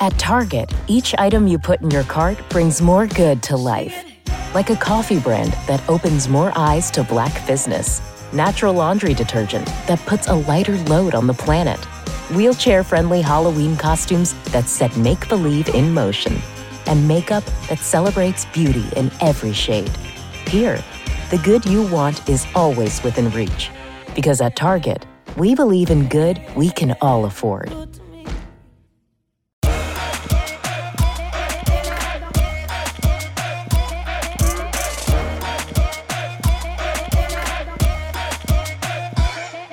At Target, each item you put in your cart brings more good to life. Like a coffee brand that opens more eyes to black business. Natural laundry detergent that puts a lighter load on the planet. Wheelchair friendly Halloween costumes that set make believe in motion. And makeup that celebrates beauty in every shade. Here, the good you want is always within reach. Because at Target, we believe in good we can all afford.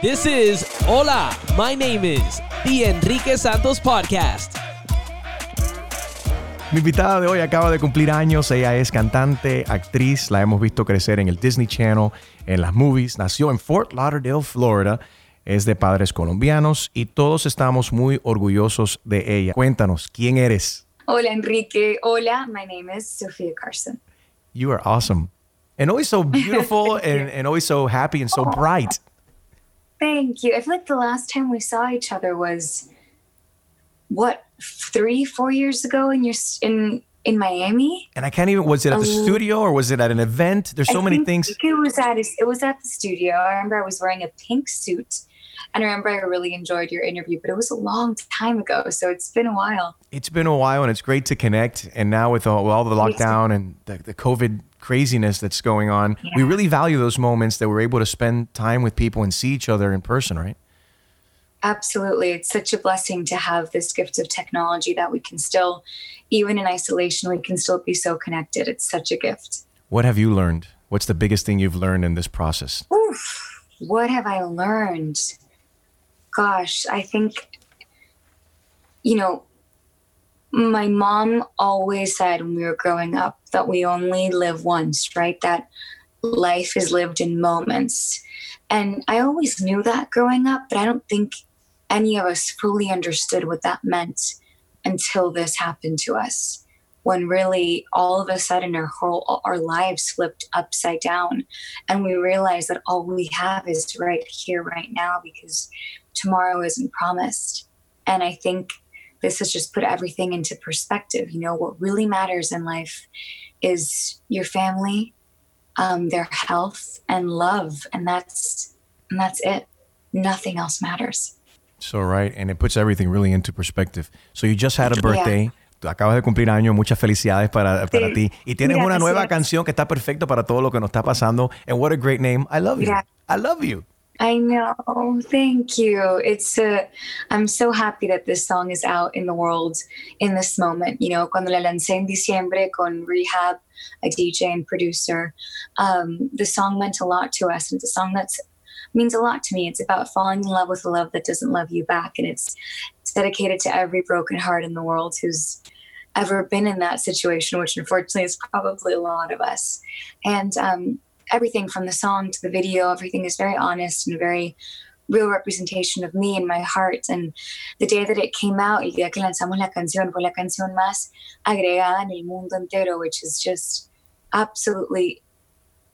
This is Hola, my name is The Enrique Santos Podcast. Mi invitada de hoy acaba de cumplir años. Ella es cantante, actriz. La hemos visto crecer en el Disney Channel, en las movies. Nació en Fort Lauderdale, Florida. Es de padres colombianos y todos estamos muy orgullosos de ella. Cuéntanos, ¿quién eres? Hola, Enrique. Hola, my name is Sophia Carson. You are awesome. And always so beautiful and, and always so happy and so bright. Thank you. I feel like the last time we saw each other was what three, four years ago in your in in Miami. And I can't even. Was it at the Um, studio or was it at an event? There's so I many things. It was at it was at the studio. I remember I was wearing a pink suit, and I remember I really enjoyed your interview. But it was a long time ago, so it's been a while. It's been a while and it's great to connect. And now with all, with all the lockdown and the, the COVID craziness that's going on, we really value those moments that we're able to spend time with people and see each other in person, right? Absolutely. It's such a blessing to have this gift of technology that we can still, even in isolation, we can still be so connected. It's such a gift. What have you learned? What's the biggest thing you've learned in this process? Oof, what have I learned? Gosh, I think, you know, my mom always said when we were growing up that we only live once, right? That life is lived in moments. And I always knew that growing up, but I don't think any of us fully understood what that meant until this happened to us. When really all of a sudden our whole our lives flipped upside down and we realized that all we have is right here, right now, because tomorrow isn't promised. And I think this has just put everything into perspective. You know, what really matters in life is your family, um, their health, and love, and that's and that's it. Nothing else matters. So, right. And it puts everything really into perspective. So, you just had a birthday. Tú acabas de cumplir año. Muchas felicidades para, para Sí. ti. Y tienes una nueva Gracias. canción que está perfecta para todo lo que nos está pasando. And what a great name. I love you. Yeah. I love you. I know. Thank you. It's uh, I'm so happy that this song is out in the world in this moment. You know, cuando la lancé en diciembre con R3HAB, a DJ and producer, um, the song meant a lot to us. And it's a song that's means a lot to me. It's about falling in love with a love that doesn't love you back, and it's, it's dedicated to every broken heart in the world who's ever been in that situation, which unfortunately is probably a lot of us. And um, everything from the song to the video, everything is very honest and a very real representation of me and my heart. And the day that it came out, el día que lanzamos la canción, fue la canción más agregada en el mundo entero, which is just absolutely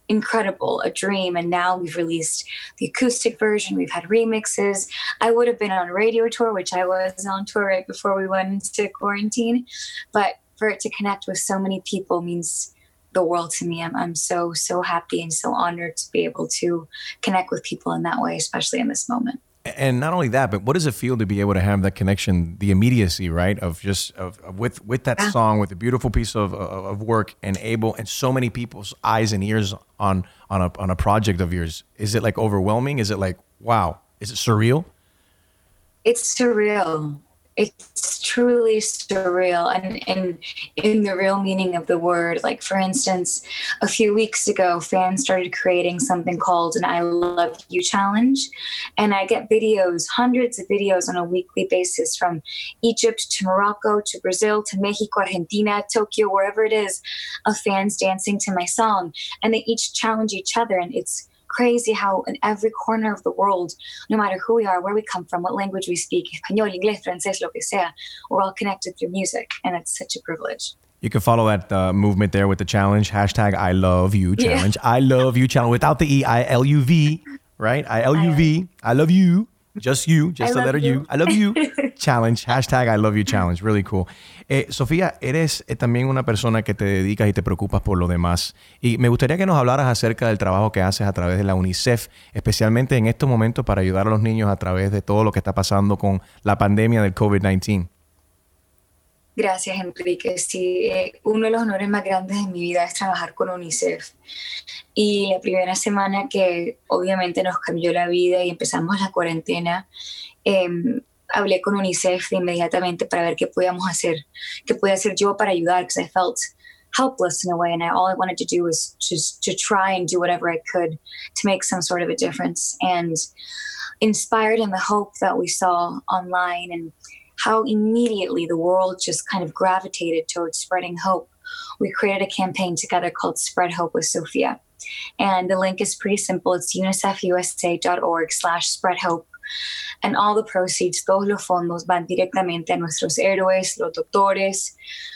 incredible, a dream. And now we've released the acoustic version, we've had remixes. I would have been on a radio tour, which I was on tour right before we went into quarantine. But for it to connect with so many people means the world to me. I'm, I'm so, so happy and so honored to be able to connect with people in that way, especially in this moment. And not only that, but what does it feel to be able to have that connection, the immediacy, right? Of just of, of with with that Yeah. song, with a beautiful piece of, of of work, and able and so many people's eyes and ears on on a on a project of yours. Is it like overwhelming? Is it like wow? Is it surreal? it's surreal. It's truly surreal, and in in the real meaning of the word. Like for instance, a few weeks ago, fans started creating something called an "I Love You" challenge, and I get videos, hundreds of videos on a weekly basis from Egypt to Morocco to Brazil to Mexico, Argentina, Tokyo, wherever it is, of fans dancing to my song, and they each challenge each other, and it's crazy how in every corner of the world, no matter who we are, where we come from, what language we speak, español, inglés, francés, lo que sea, we're all connected through music. And it's such a privilege. You can follow that uh, movement there with the challenge hashtag I love you Yeah. challenge. I love you challenge without the e I L U V right? I L U V. I love you. Just you, just the letter you. I love you. challenge. Hashtag I love you challenge. Really cool. Eh, Sofía, eres eh, también una persona que te dedicas y te preocupas por lo demás. Y me gustaría que nos hablaras acerca del trabajo que haces a través de la UNICEF, especialmente en estos momentos para ayudar a los niños a través de todo lo que está pasando con la pandemia del COVID-19. Gracias, Enrique. Sí, eh, uno de los honores más grandes de mi vida es trabajar con UNICEF. Y la primera semana que obviamente nos cambió la vida y empezamos la cuarentena, em, hablé con UNICEF inmediatamente para ver qué podíamos hacer, qué podía hacer yo para ayudar, because I felt helpless in a way, and I, all I wanted to do was just to try and do whatever I could to make some sort of a difference. And inspired in the hope that we saw online and how immediately the world just kind of gravitated towards spreading hope. We created a campaign together called Spread Hope with Sofia. And the link is pretty simple. It's unicefusa.org slash spread hope. And all the proceeds, todos los fondos van directamente a nuestros héroes, los doctores,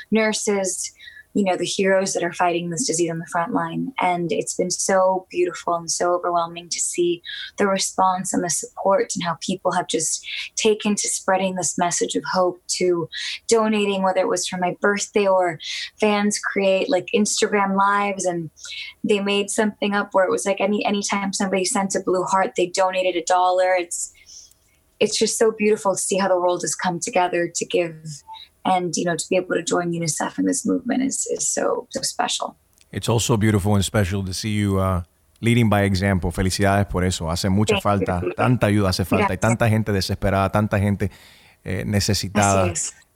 nurses, you know the heroes that are fighting this disease on the front line. And it's been so beautiful and so overwhelming to see the response and the support and how people have just taken to spreading this message of hope to donating whether it was for my birthday or fans create like instagram lives. And they made something up where it was like any anytime somebody sent a blue heart they donated a dollar. It's it's just so beautiful to see how the world has come together to give and you know to be able to join UNICEF in this movement is is so so special. It's also beautiful and special to see you uh, leading by example. Felicidades por eso. Hace mucha falta, tanta ayuda hace falta. Hay tanta gente desesperada, tanta gente eh, necesitada.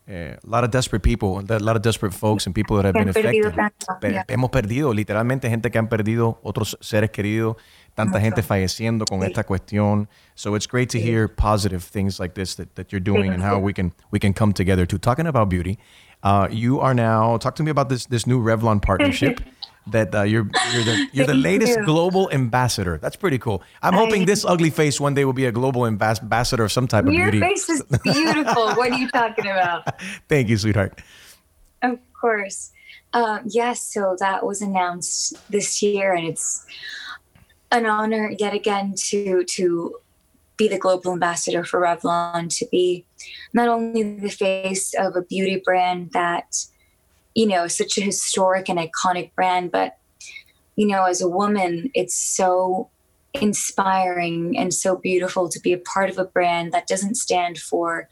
Uh, a lot of desperate people, a lot of desperate folks and people that have been affected. yeah. Hemos perdido literalmente gente que han perdido otros seres queridos tanta gente falleciendo con esta cuestión. So it's great to hear positive things like this that, that you're doing and how we can we can come together to talking about beauty. Uh, you are now talk to me about this this new Revlon partnership. That uh, you're you're the you're the latest you. global ambassador. That's pretty cool. I'm hoping this ugly face one day will be a global ambassador of some type of beauty. Your face is beautiful. what are you talking about? Thank you, sweetheart. Of course. Um, yes, so that was announced this year, and it's an honor yet again to to be the global ambassador for Revlon, to be not only the face of a beauty brand that, you know, such a historic and iconic brand, but, you know, as a woman, it's so inspiring and so beautiful to be a part of a brand that doesn't stand for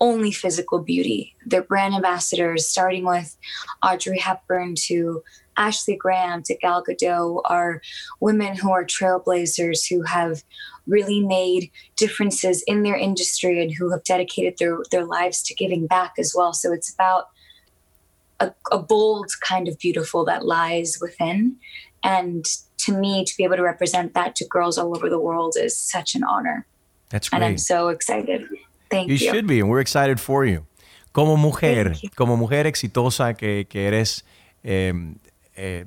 only physical beauty. Their brand ambassadors, starting with Audrey Hepburn to Ashley Graham to Gal Gadot are women who are trailblazers who have really made differences in their industry and who have dedicated their, their lives to giving back as well. So it's about a, a bold kind of beautiful that lies within. And to me, to be able to represent that to girls all over the world is such an honor. That's great. And I'm so excited. Thank you. You should be, and we're excited for you. Como mujer, como mujer exitosa que, que eres, eh, eh,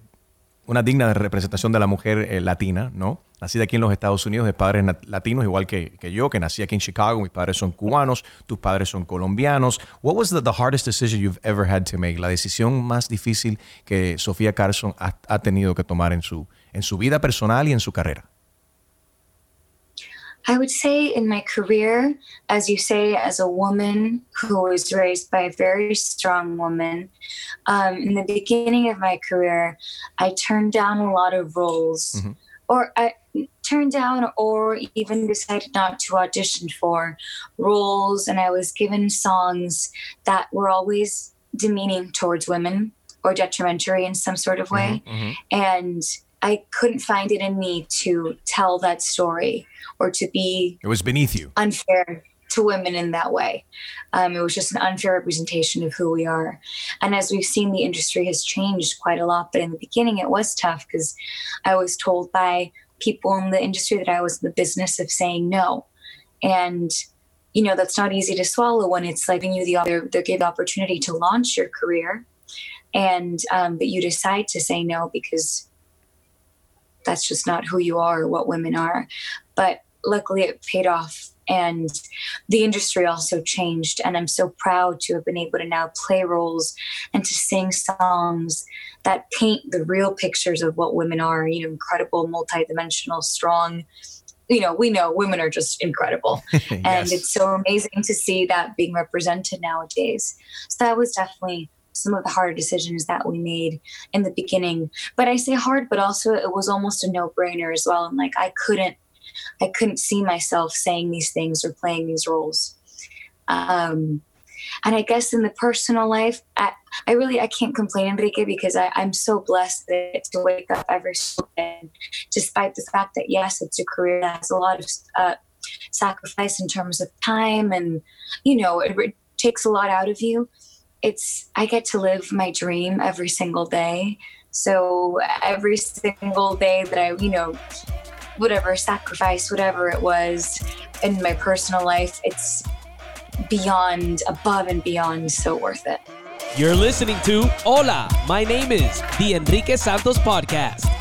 una digna representación de la mujer eh, latina, ¿no? Nacida aquí en los Estados Unidos de padres latinos, igual que, que, yo, que nací aquí en Chicago. Mis padres son cubanos, tus padres son colombianos. What was the, the hardest decision you've ever had to make? La decisión más difícil que Sofía Carson ha, ha tenido que tomar en su, en su vida personal y en su carrera. I would say in my career, as you say, as a woman who was raised by a very strong woman, um, in the beginning of my career, I turned down a lot of roles, mm-hmm. Or I turned down, or even decided not to audition for roles, and I was given songs that were always demeaning towards women or detrimentary in some sort of way. Mm-hmm, mm-hmm. And I couldn't find it in me to tell that story or to be. It was beneath you. Unfair to women in that way. Um, it was just an unfair representation of who we are. And as we've seen, the industry has changed quite a lot. But in the beginning, it was tough because I was told by people in the industry that I was in the business of saying no. And you know that's not easy to swallow when it's like you the other they give the opportunity to launch your career and um, but you decide to say no because that's just not who you are or what women are. But luckily, it paid off. And the industry also changed. And I'm so proud to have been able to now play roles and to sing songs that paint the real pictures of what women are, you know, incredible, multidimensional, strong, you know, we know women are just incredible. yes. And it's so amazing to see that being represented nowadays. So that was definitely some of the hard decisions that we made in the beginning. But I say hard, but also it was almost a no-brainer as well. And like I couldn't I couldn't see myself saying these things or playing these roles. Um, and I guess in the personal life, I, I really I can't complain, Enrique, because I, I'm so blessed that, to wake up every day, despite the fact that yes, it's a career that has a lot of uh, sacrifice in terms of time, and you know it, it takes a lot out of you. It's I get to live my dream every single day. So every single day that I, you know, whatever sacrifice, whatever it was in my personal life, it's beyond, above and beyond so worth it. You're listening to Hola, my name is the Enrique Santos Podcast.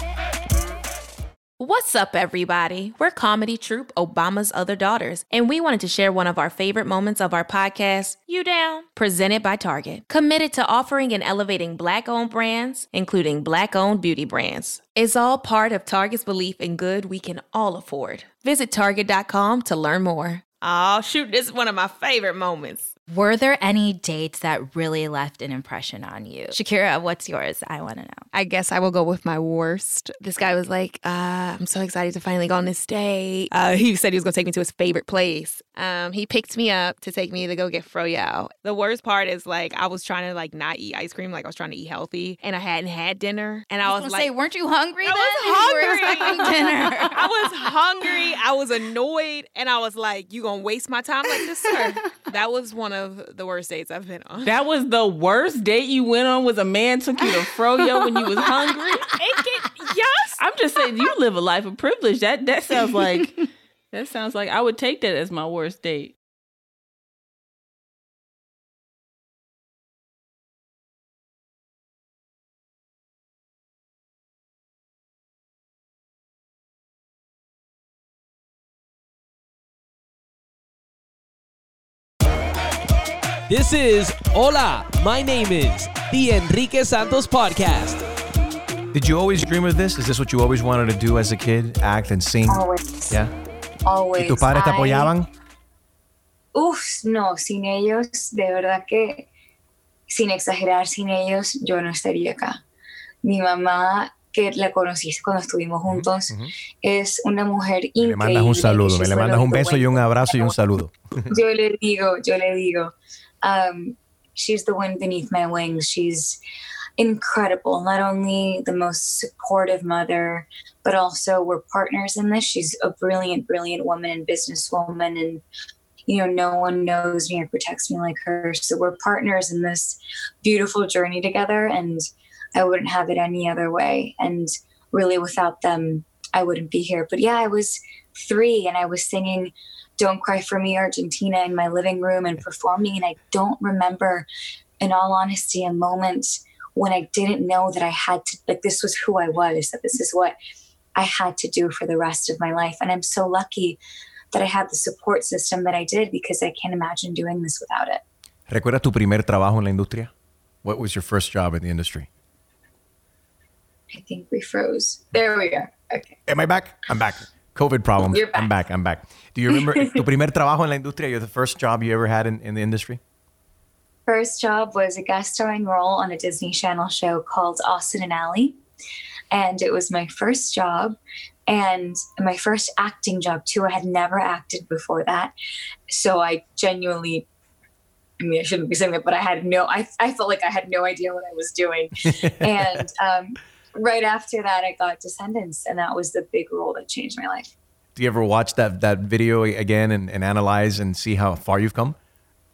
What's up, everybody? We're comedy troupe Obama's Other Daughters, and we wanted to share one of our favorite moments of our podcast, You Down? Presented by Target, committed to offering and elevating Black owned brands, including Black owned beauty brands. It's all part of Target's belief in good we can all afford. Visit Target.com to learn more. Oh, shoot, this is one of my favorite moments. Were there any dates that really left an impression on you? Shakira, what's yours? I want to know. I guess I will go with my worst. This guy was like, uh, I'm so excited to finally go on this date. Uh, he said he was going to take me to his favorite place. Um, he picked me up to take me to go get froyo. The worst part is like I was trying to like not eat ice cream, like I was trying to eat healthy, and I hadn't had dinner. And I, I was, was like, say, weren't you hungry? Then? I was hungry. dinner. I was hungry. I was annoyed, and I was like, "You gonna waste my time like this, sir?" that was one of the worst dates I've been on. That was the worst date you went on. Was a man took you to froyo when you was hungry? Can, yes. I'm just saying, you live a life of privilege. That that sounds like that sounds like I would take that as my worst date. This is Hola, my name is the Enrique Santos Podcast. Did you always dream of this? Is this what you always wanted to do as a kid? Act and sing? Always. Yeah. Always. ¿Y tus padres te apoyaban? Uf, no, sin ellos, de verdad que, sin exagerar, sin ellos, yo no estaría acá. Mi mamá, que la conocí cuando estuvimos juntos, uh -huh. es una mujer increíble. Me mandas un saludo, me le mandas un beso y un abrazo y un saludo. Yo le digo, yo le digo. Um, she's the wind beneath my wings. She's incredible. Not only the most supportive mother, but also we're partners in this. She's a brilliant, brilliant woman and businesswoman, and you know, no one knows me or protects me like her. So we're partners in this beautiful journey together, and I wouldn't have it any other way. And really, without them, I wouldn't be here. But yeah, I was three, and I was singing don't Cry for Me Argentina in my living room and performing. And I don't remember, in all honesty, a moment when I didn't know that I had to, like, this was who I was, that this is what I had to do for the rest of my life. And I'm so lucky that I had the support system that I did because I can't imagine doing this without it. ¿Recuerdas tu primer trabajo en la industria? What was your first job in the industry? I think we froze. There we are. Okay. Am I back? I'm back. COVID problems. You're back. I'm back. I'm back. Do you remember tu primer trabajo en la industria? You're the first job you ever had in, in the industry? First job was a guest starring role on a Disney Channel show called Austin and Ally. And it was my first job and my first acting job too. I had never acted before that. So I genuinely I mean, I shouldn't be saying that, but I had no, I, I felt like I had no idea what I was doing. and um, right after that, I got Descendants, and that was the big role that changed my life. Do you ever watch that that video again and, and analyze and see how far you've come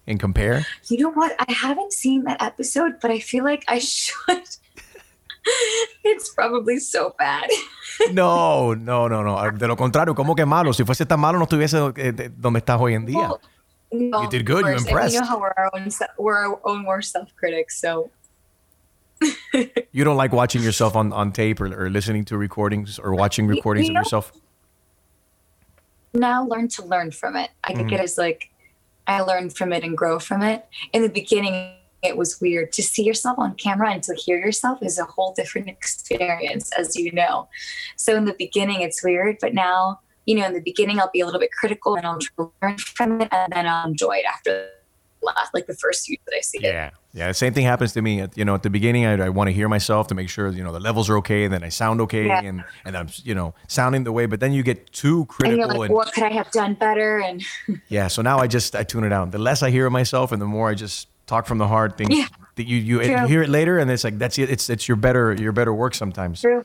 and compare? You know what? I haven't seen that episode, but I feel like I should. it's probably so bad. no, no, no, no. De lo contrario, ¿cómo que malo? Si fuese tan malo, no estuviese eh, donde estás hoy en día. Well, no, you did good. You impressed. you know how we're our own, we're our own worst self critics, so you don't like watching yourself on, on tape or, or listening to recordings or watching recordings you know, of yourself? Now learn to learn from it. I think mm-hmm. it is like I learn from it and grow from it. In the beginning, it was weird to see yourself on camera and to hear yourself is a whole different experience, as you know. So in the beginning, it's weird, but now you know, in the beginning, I'll be a little bit critical and I'll learn from it, and then I'll enjoy it after last, like the first few that I see it. Yeah, yeah. The same thing happens to me. At, you know, at the beginning, I, I want to hear myself to make sure you know the levels are okay, and then I sound okay, Yeah. and and I'm you know sounding the way. But then you get too critical. And you're like, and what could I have done better? And yeah. So now I just I tune it out. The less I hear of myself, and the more I just talk from the heart. Things Yeah. that you you, you hear it later, and it's like that's it. It's it's your better your better work sometimes. true.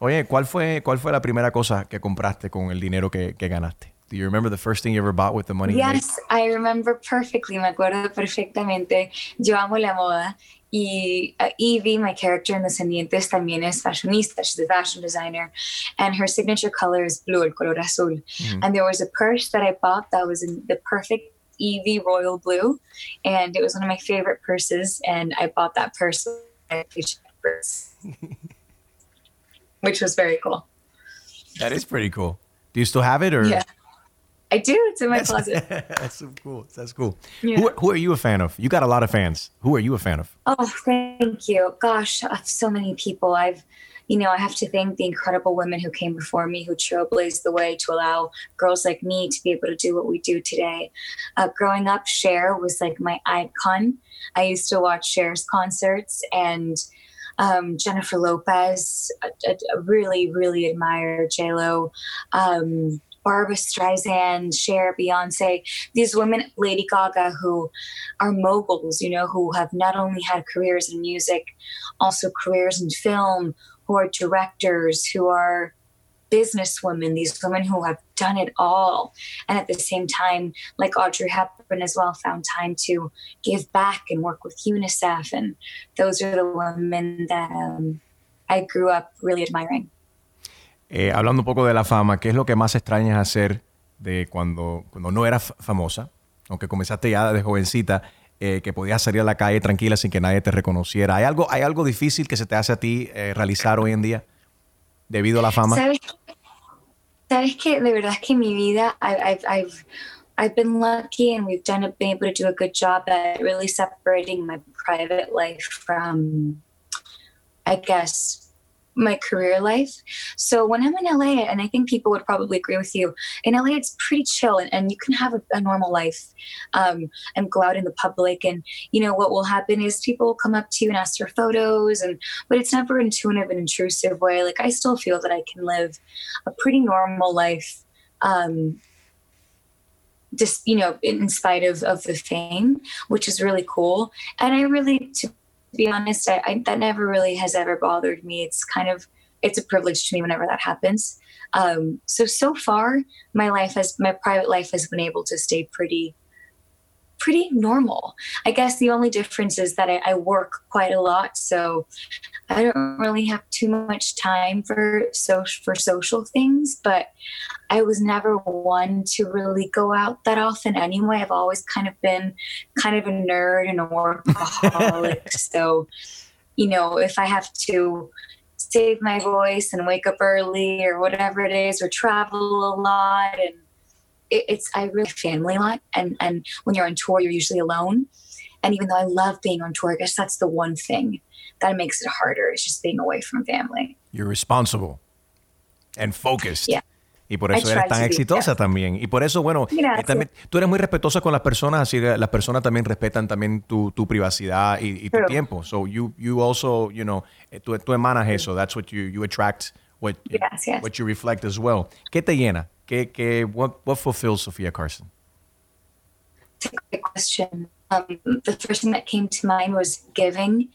Oye, ¿cuál fue cuál fue la primera cosa que compraste con el dinero que, que ganaste? Do you remember the first thing you ever bought with the money? Yes, I remember perfectly. Me acuerdo perfectamente. Yo amo la moda. Y uh, Evie, my character in *The Descendientes, también es fashionista. She's a fashion designer. And her signature color is blue, el color azul. And there was a purse that I bought that was in the perfect Evie royal blue. And it was one of my favorite purses. And I bought that purse. purse, Which was very cool. That is pretty cool. Do you still have it or? Yeah. I do. It's in my closet. That's so cool. That's cool. Yeah. Who, who are you a fan of? You got a lot of fans. Who are you a fan of? Oh, thank you. Gosh, uh, so many people. I've, you know, I have to thank the incredible women who came before me, who trailblazed the way to allow girls like me to be able to do what we do today. Uh, growing up, Cher was like my icon. I used to watch Cher's concerts and um, Jennifer Lopez. I, I- I really, really admire J Lo. Um, Barbra Streisand, Cher, Beyonce, these women, Lady Gaga, who are moguls, you know, who have not only had careers in music, also careers in film, who are directors, who are businesswomen, these women who have done it all. And at the same time, like Audrey Hepburn as well, found time to give back and work with UNICEF. And those are the women that um, I grew up really admiring. Eh, hablando un poco de la fama, ¿qué es lo que más extrañas hacer de cuando, cuando no eras famosa? Aunque comenzaste ya de jovencita, eh, que podías salir a la calle tranquila sin que nadie te reconociera. ¿Hay algo, hay algo difícil que se te hace a ti eh, realizar hoy en día debido a la fama? ¿Sabes? Sabes que de verdad que en mi vida I've, I've, I've been lucky and we've done been able to do a good job at really separating my private life from, I guess, my career life. So when I'm in LA, and I think people would probably agree with you, in LA it's pretty chill and, and you can have a, a normal life um, and go out in the public. And you know what will happen is people will come up to you and ask for photos, and but it's never in tune of an intrusive way. Like I still feel that I can live a pretty normal life. Um, just you know in spite of, of the fame which is really cool and i really to be honest I, I that never really has ever bothered me. It's kind of it's a privilege to me whenever that happens. Um, so so far my life has my private life has been able to stay pretty pretty normal i guess the only difference is that i, I work quite a lot so i don't really have too much time for so for social things but I was never one to really go out that often anyway. I've always kind of been kind of a nerd and a workaholic. so, you know, if I have to save my voice and wake up early or whatever it is, or travel a lot, and it, it's I really family a lot. And and when you're on tour, you're usually alone. And even though I love being on tour, I guess that's the one thing that makes it harder. Is just being away from family. You're responsible and focused. Yeah. Y por I eso try eres tan to be, exitosa yeah. también. Y por eso, bueno, eh, también, tú eres muy respetuosa con las personas, así que las personas también respetan también tu, tu privacidad y, y tu tiempo. So you, you also, you know, eh, tú, tú emanas eso. That's what you, you attract, what, Yes, yes. what you reflect as well. ¿Qué te llena? ¿Qué, qué, what, what fulfills Sofia Carson? It's a great question. Um, the first thing that came to mind was giving.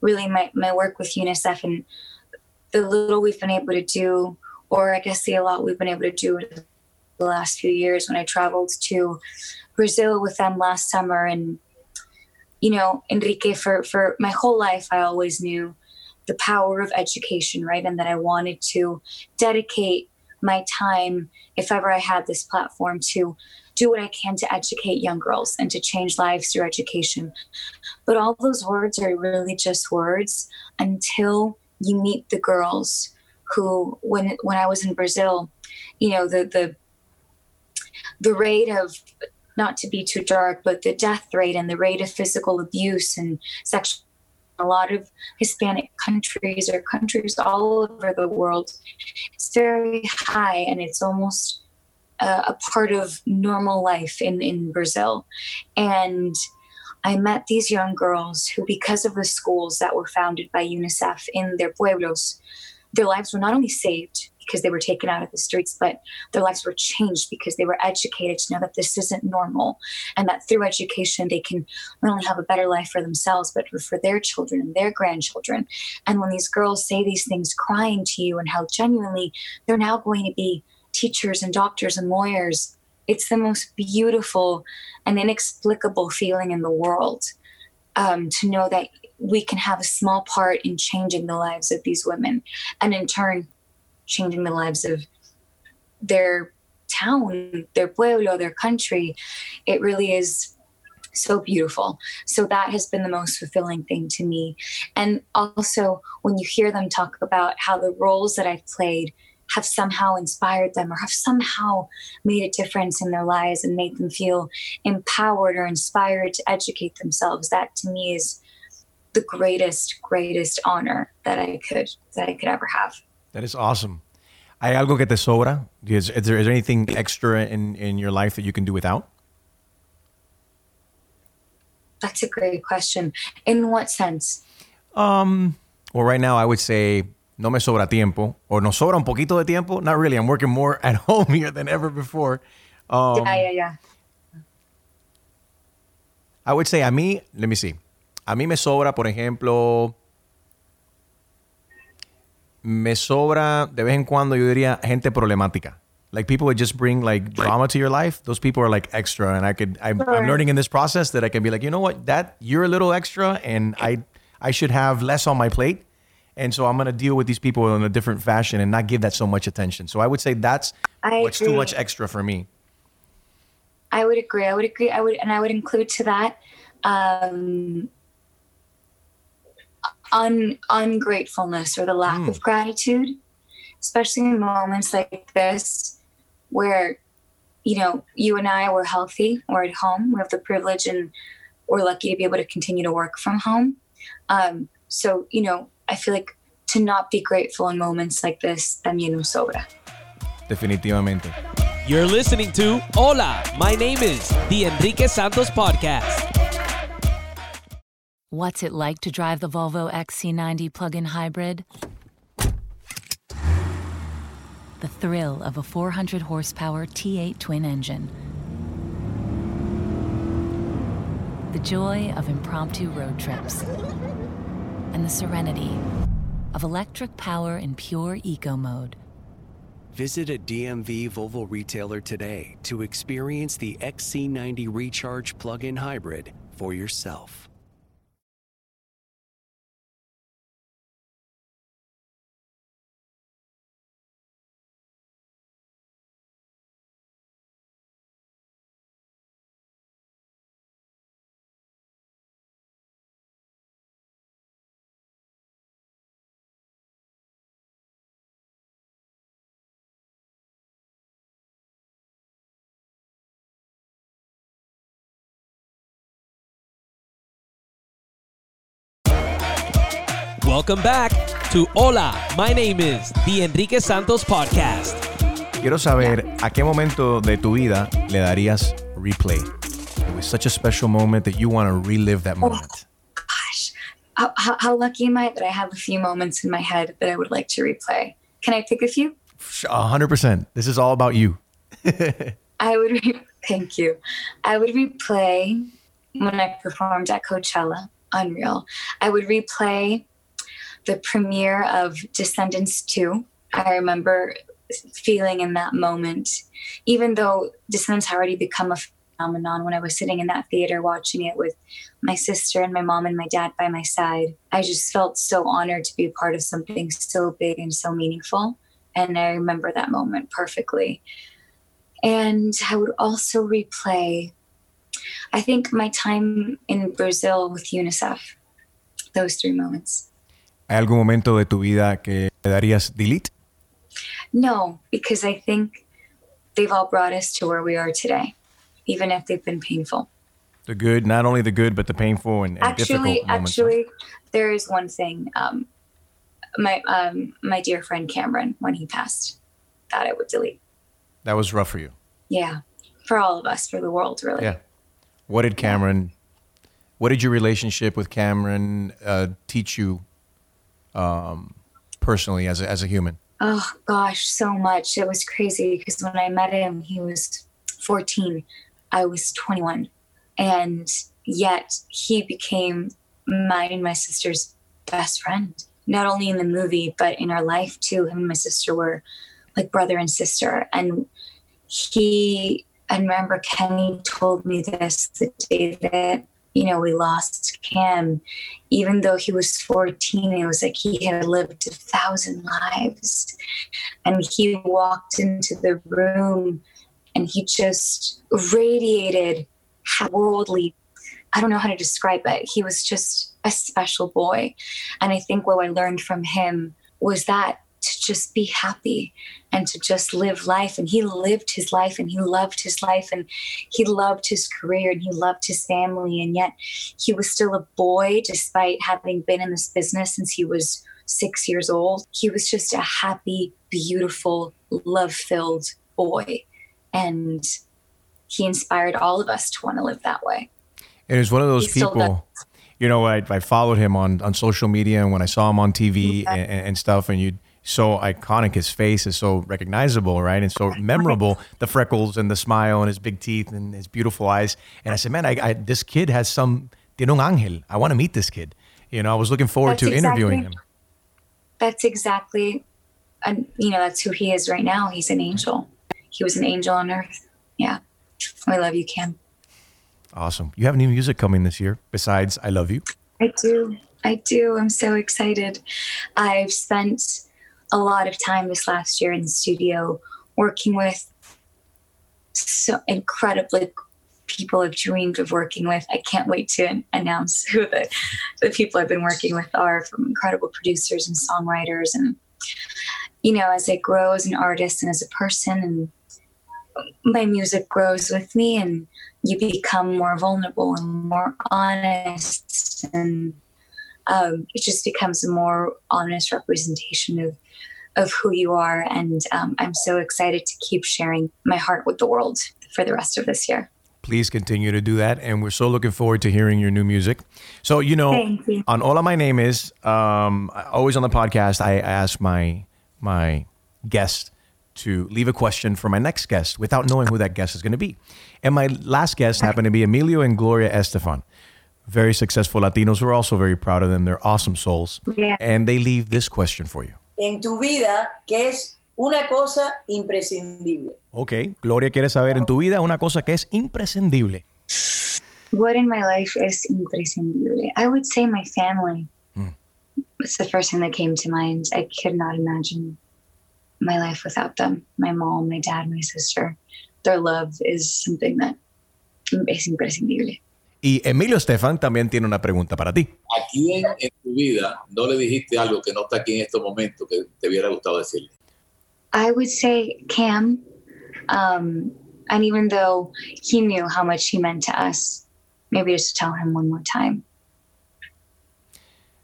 Really, my, my work with UNICEF and the little we've been able to do, or I guess the a lot we've been able to do the last few years when I traveled to Brazil with them last summer. And, you know, Enrique, for, for my whole life, I always knew the power of education, right? And that I wanted to dedicate my time, if ever I had this platform, to do what I can to educate young girls and to change lives through education. But all those words are really just words until you meet the girls who, when when I was in Brazil, you know, the the the rate of not to be too dark, but the death rate and the rate of physical abuse and sexual a lot of Hispanic countries or countries all over the world, it's very high and it's almost uh, a part of normal life in, in Brazil. And I met these young girls who, because of the schools that were founded by UNICEF in their pueblos, their lives were not only saved because they were taken out of the streets, but their lives were changed because they were educated to know that this isn't normal and that through education they can not only have a better life for themselves, but for their children and their grandchildren. And when these girls say these things crying to you and how genuinely they're now going to be teachers and doctors and lawyers, it's the most beautiful and inexplicable feeling in the world um, to know that we can have a small part in changing the lives of these women and in turn changing the lives of their town their pueblo their country. It really is so beautiful. So that has been the most fulfilling thing to me. And also when you hear them talk about how the roles that i've played have somehow inspired them or have somehow made a difference in their lives and made them feel empowered or inspired to educate themselves that to me is the greatest greatest honor that i could that i could ever have That is awesome. ¿Hay algo que te sobra? Is, is, there, is there anything extra in, in your life that you can do without? that's a great question in what sense Um, well, right now I would say no me sobra tiempo or no sobra un poquito de tiempo. Not really. I'm working more at home here than ever before. Um, yeah yeah yeah I would say a mí, let me see. A mí me sobra, por ejemplo, me sobra de vez en cuando, yo diría, gente problemática. Like people would just bring like drama to your life. Those people are like extra, and I could. I'm, I'm learning in this process that I can be like, you know what, that you're a little extra, and I I should have less on my plate, and so I'm gonna deal with these people in a different fashion and not give that so much attention. So I would say that's I what's too much extra for me. I would agree. I would agree. I would, and I would include to that um, un, ungratefulness or the lack of gratitude, especially in moments like this, where you know you and I were healthy, we're at home, we have the privilege, and we're lucky to be able to continue to work from home. Um, so you know, I feel like to not be grateful in moments like this también nos sobra. Definitivamente. You're listening to Hola, my name is the Enrique Santos Podcast. What's it like to drive the Volvo XC90 plug-in hybrid? The thrill of a 400 horsepower T8 twin engine. The joy of impromptu road trips. And the serenity of electric power in pure eco mode. Visit a DMV Volvo retailer today to experience the XC90 Recharge plug in hybrid for yourself. Welcome back to Hola, my name is the Enrique Santos Podcast. Quiero saber a qué momento de tu vida le darías replay. It was such a special moment that you want to relive that oh, moment. gosh, how, how, how lucky am I that I have a few moments in my head that I would like to replay? Can I pick a few? A hundred percent. This is all about you. I would, re- thank you. I would replay when I performed at Coachella, Unreal. I would replay the premiere of Descendants 2. I remember feeling in that moment, even though Descendants had already become a phenomenon when I was sitting in that theater watching it with my sister and my mom and my dad by my side. I just felt so honored to be a part of something so big and so meaningful. And I remember that moment perfectly. And I would also replay, I think, my time in Brazil with UNICEF, those three moments. ¿Hay algún momento de tu vida que le darías delete? No, because I think they've all brought us to where we are today, even if they've been painful. The good, not only the good, but the painful and, and actually, difficult moments. actually, there is one thing. Um, my um, my dear friend Cameron, when he passed, that I would delete. That was rough for you. yeah, for all of us, for the world, really. Yeah. What did Cameron? What did your relationship with Cameron uh, teach you um, personally as a, as a human? Oh gosh, so much. It was crazy because when I met him, he was 14. I was 21. And yet he became mine and my sister's best friend. Not only in the movie, but in our life too. Him and my sister were like brother and sister. And he, I remember Kenny told me this the day that you know, we lost Cam, even though he was 14, it was like he had lived a thousand lives. And he walked into the room and he just radiated worldly. I don't know how to describe it. He was just a special boy. And I think what I learned from him was that to just be happy and to just live life. And he lived his life and he loved his life and he loved his career and he loved his family. And yet he was still a boy despite having been in this business since he was six years old. He was just a happy, beautiful, love filled boy. And he inspired all of us to want to live that way. And he's one of those he people. You know, I, I followed him on, on social media, and when I saw him on TV and, and stuff, and you'd so iconic. His face is so recognizable, right? And so memorable. The freckles and the smile and his big teeth and his beautiful eyes. And I said, man, I, I, this kid has some, tiene un ángel. I want to meet this kid. You know, I was looking forward that's to exactly, interviewing him. That's exactly, uh, you know, that's who he is right now. He's an angel. He was an angel on earth. Yeah. I love you, Cam. Awesome. You have new music coming this year besides I Love You? I do. I do. I'm so excited. I've spent a lot of time this last year in the studio working with so incredibly people I've dreamed of working with. I can't wait to announce who the, the people I've been working with are from incredible producers and songwriters. And, you know, as I grow as an artist and as a person, and my music grows with me, and you become more vulnerable and more honest. And um, it just becomes a more honest representation of of who you are. And um, I'm so excited to keep sharing my heart with the world for the rest of this year. Please continue to do that. And we're so looking forward to hearing your new music. So, you know, you. on of my name is, um, always on the podcast, I ask my, my guest to leave a question for my next guest without knowing who that guest is going to be. And my last guest happened to be Emilio and Gloria Estefan. Very successful Latinos. We're also very proud of them. They're awesome souls. Yeah. And they leave this question for you. En tu vida que es una cosa imprescindible. Ok, Gloria quiere saber en tu vida una cosa que es imprescindible. What in my life is imprescindible? I would say my family. Mm. It's the first thing that came to mind. I could not imagine my life without them. My mom, my dad, my sister. Their love is something that is imprescindible. Y Emilio Estefan también tiene una pregunta para ti. ¿A quién en tu vida no le dijiste algo que no está aquí en estos momentos que te hubiera gustado decirle? I would say Cam. Um, and even though he knew how much he meant to us, maybe just to tell him one more time.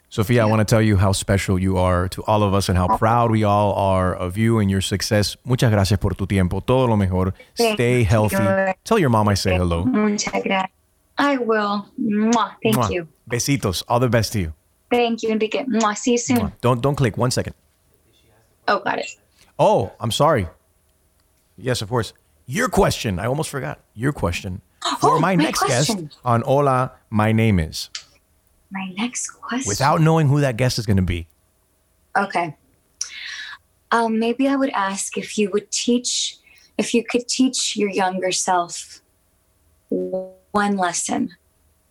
Sophia, I want to tell you how special you are to all of us and how proud we all are of you and your success. Muchas gracias por tu tiempo. Todo lo mejor. Stay healthy. Tell your mom I say hello. Muchas gracias. I will. Mwah. Thank Mwah. you. Besitos. All the best to you. Thank you, Enrique. Mwah. See you soon. Don't don't click. One second. Oh, got it. Oh, I'm sorry. Yes, of course. Your question. I almost forgot. Your question for oh, my, my next question. guest on Hola, my name is. My next question. Without knowing who that guest is going to be. Okay. Um, maybe I would ask if you would teach, if you could teach your younger self one lesson,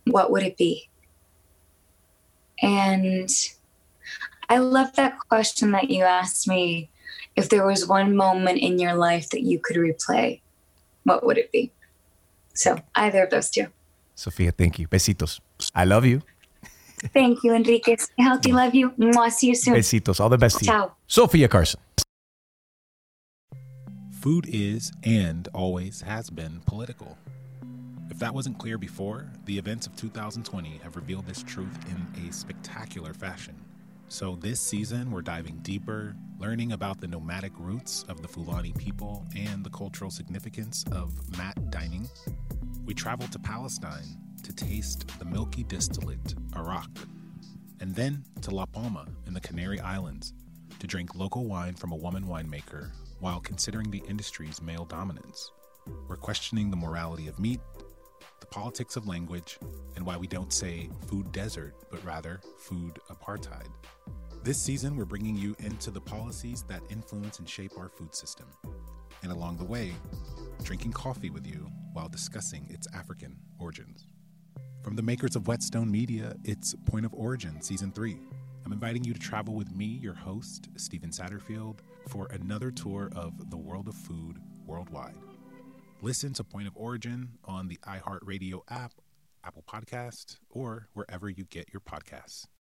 what would it be? And I love that question that you asked me. If there was one moment in your life that you could replay, what would it be? So either of those two. Sofia, thank you. Besitos. I love you. Thank you, Enrique. Healthy, love you. Mwah, see you soon. Besitos. All the best to you. Ciao. Sofia Carson. Food is and always has been political. If that wasn't clear before, the events of 2020 have revealed this truth in a spectacular fashion. So, this season, we're diving deeper, learning about the nomadic roots of the Fulani people and the cultural significance of mat dining. We traveled to Palestine to taste the milky distillate arak, and then to La Palma in the Canary Islands to drink local wine from a woman winemaker while considering the industry's male dominance. We're questioning the morality of meat, the politics of language, and why we don't say food desert, but rather food apartheid. This season, we're bringing you into the policies that influence and shape our food system. And along the way, drinking coffee with you while discussing its African origins. From the makers of Whetstone Media, it's Point of Origin Season 3. I'm inviting you to travel with me, your host, Stephen Satterfield, for another tour of the world of food worldwide. Listen to Point of Origin on the iHeartRadio app, Apple Podcast, or wherever you get your podcasts.